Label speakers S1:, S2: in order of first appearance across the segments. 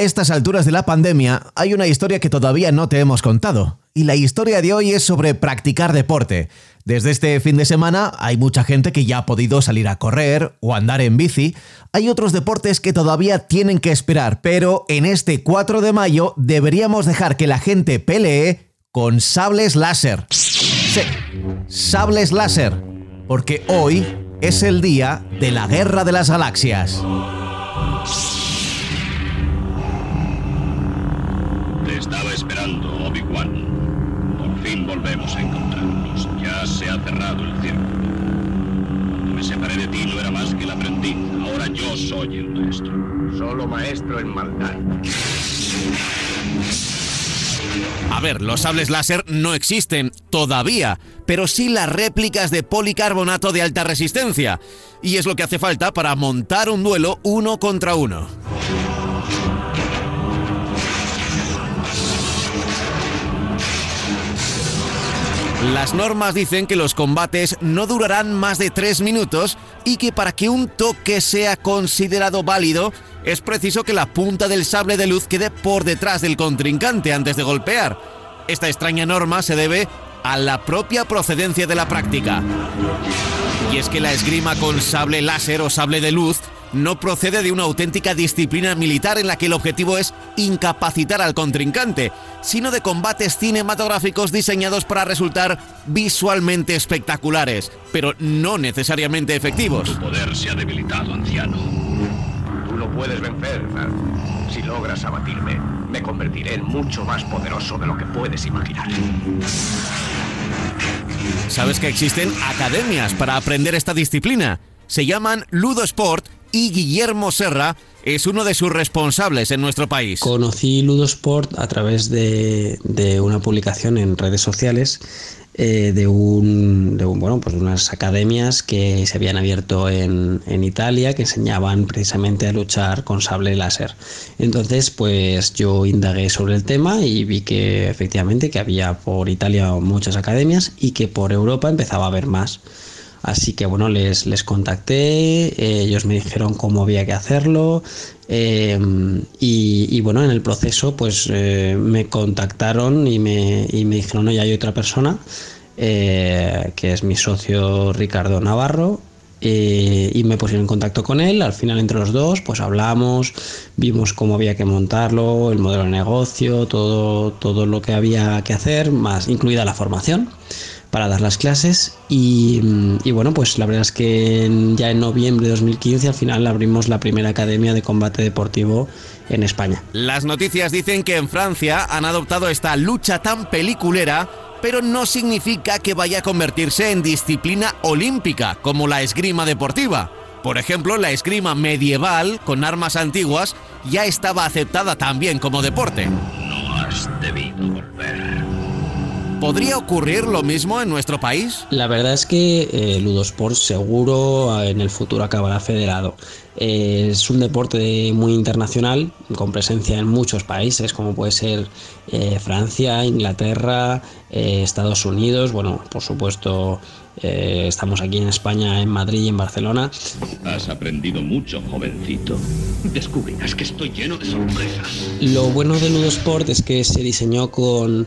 S1: A estas alturas de la pandemia hay una historia que todavía no te hemos contado. Y la historia de hoy es sobre practicar deporte. Desde este fin de semana hay mucha gente que ya ha podido salir a correr o andar en bici. Hay otros deportes que todavía tienen que esperar, pero en este 4 de mayo deberíamos dejar que la gente pelee con sables láser. Sí, sables láser. Porque hoy es el día de la Guerra de las Galaxias.
S2: Te estaba esperando, Obi-Wan. Por fin volvemos a encontrarnos. Ya se ha cerrado el círculo. Cuando me separé de ti no era más que el aprendiz. Ahora yo soy el maestro.
S3: Solo maestro en maldad.
S1: A ver, los sables láser no existen todavía, pero sí las réplicas de policarbonato de alta resistencia. Y es lo que hace falta para montar un duelo uno contra uno. Las normas dicen que los combates no durarán más de 3 minutos y que para que un toque sea considerado válido es preciso que la punta del sable de luz quede por detrás del contrincante antes de golpear. Esta extraña norma se debe a la propia procedencia de la práctica. Y es que la esgrima con sable láser o sable de luz no procede de una auténtica disciplina militar en la que el objetivo es incapacitar al contrincante, sino de combates cinematográficos diseñados para resultar visualmente espectaculares, pero no necesariamente efectivos.
S2: Tu poder se ha debilitado, anciano.
S3: Tú lo puedes vencer. Si logras abatirme, me convertiré en mucho más poderoso de lo que puedes imaginar.
S1: ¿Sabes que existen academias para aprender esta disciplina? Se llaman Ludo Sport y Guillermo Serra es uno de sus responsables en nuestro país.
S4: Conocí Ludosport a través de, de una publicación en redes sociales eh, de, un, de un, bueno, pues unas academias que se habían abierto en, en, Italia que enseñaban precisamente a luchar con sable láser. Entonces, pues yo indagué sobre el tema y vi que efectivamente que había por Italia muchas academias y que por Europa empezaba a haber más. Así que bueno, les, les contacté, eh, ellos me dijeron cómo había que hacerlo eh, y, bueno, en el proceso pues eh, me contactaron y me, y me dijeron, no, ya hay otra persona, que es mi socio Ricardo Navarro, eh, y me pusieron en contacto con él. Al final, entre los dos, pues hablamos, vimos cómo había que montarlo, el modelo de negocio, todo, todo lo que había que hacer, más incluida la formación para dar las clases y, y, bueno pues la verdad es que ya en noviembre de 2015 al final abrimos la primera academia de combate deportivo en España.
S1: Las noticias dicen que en Francia han adoptado esta lucha tan peliculera pero no significa que vaya a convertirse en disciplina olímpica como la esgrima deportiva. Por ejemplo, la esgrima medieval con armas antiguas ya estaba aceptada también como deporte. ¿Podría ocurrir lo mismo en nuestro país?
S4: La verdad es que eh, Ludosport seguro en el futuro acabará federado. Eh, es un deporte muy internacional, con presencia en muchos países, como puede ser eh, Francia, Inglaterra, eh, Estados Unidos, bueno, por supuesto eh, estamos aquí en España, en Madrid y en Barcelona.
S2: Has aprendido mucho, jovencito. Descubrirás que estoy lleno de sorpresas.
S4: Lo bueno de Ludosport es que se diseñó con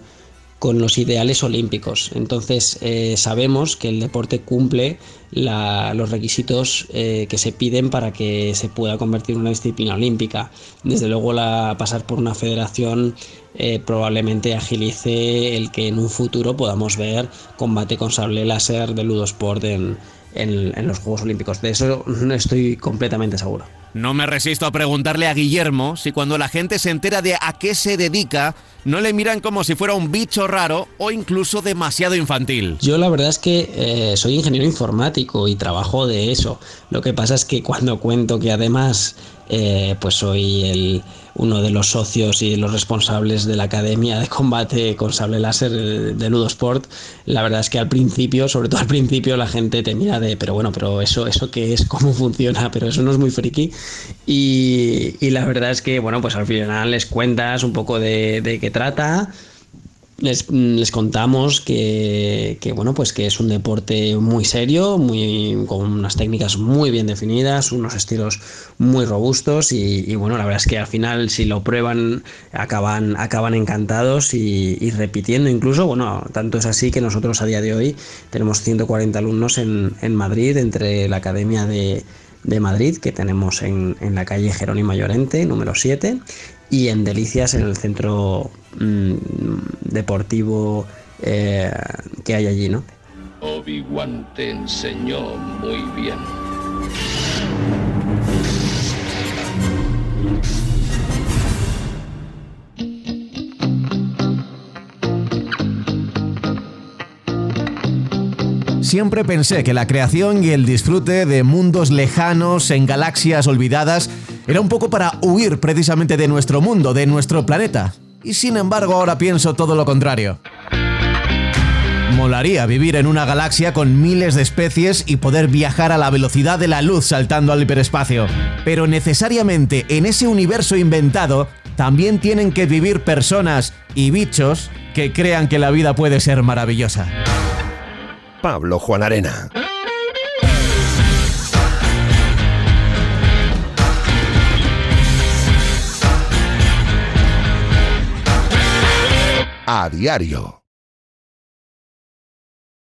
S4: con los ideales olímpicos. Entonces eh, sabemos que el deporte cumple los requisitos eh, que se piden para que se pueda convertir en una disciplina olímpica. Desde luego la, pasar por una federación eh, probablemente agilice el que en un futuro podamos ver combate con sable láser de Ludosport en, en, en los Juegos Olímpicos. De eso estoy completamente seguro.
S1: No me resisto a preguntarle a Guillermo si cuando la gente se entera de a qué se dedica, no le miran como si fuera un bicho raro o incluso demasiado infantil.
S4: Yo la verdad es que eh, soy ingeniero informático y trabajo de eso. Lo que pasa es que cuando cuento que además eh, pues soy el, uno de los socios y los responsables de la Academia de Combate con Sable Láser de Ludosport, la verdad es que al principio, sobre todo al principio, la gente te mira de, pero bueno, pero eso, eso qué es, cómo funciona, pero eso no es muy friki. Y, y la verdad es que, bueno, pues al final les cuentas un poco de, de qué trata les, les contamos que, que, bueno, pues que es un deporte muy serio, muy, con unas técnicas muy bien definidas, unos estilos muy robustos y, bueno, la verdad es que al final si lo prueban acaban, acaban encantados y, y, repitiendo incluso, bueno, tanto es así que nosotros a día de hoy tenemos 140 alumnos en, en Madrid entre la Academia de, de Madrid que tenemos en, en la calle Jerónimo Llorente, número 7, y en Delicias, en el centro mmm, deportivo eh, que hay allí, ¿no?
S2: Obi-Wan te enseñó muy bien.
S1: Siempre pensé que la creación y el disfrute de mundos lejanos en galaxias olvidadas era un poco para huir precisamente de nuestro mundo, de nuestro planeta. Y sin embargo ahora pienso todo lo contrario. Molaría vivir en una galaxia con miles de especies y poder viajar a la velocidad de la luz saltando al hiperespacio. Pero necesariamente en ese universo inventado también tienen que vivir personas y bichos que crean que la vida puede ser maravillosa.
S5: Pablo Juan Arena. A diario.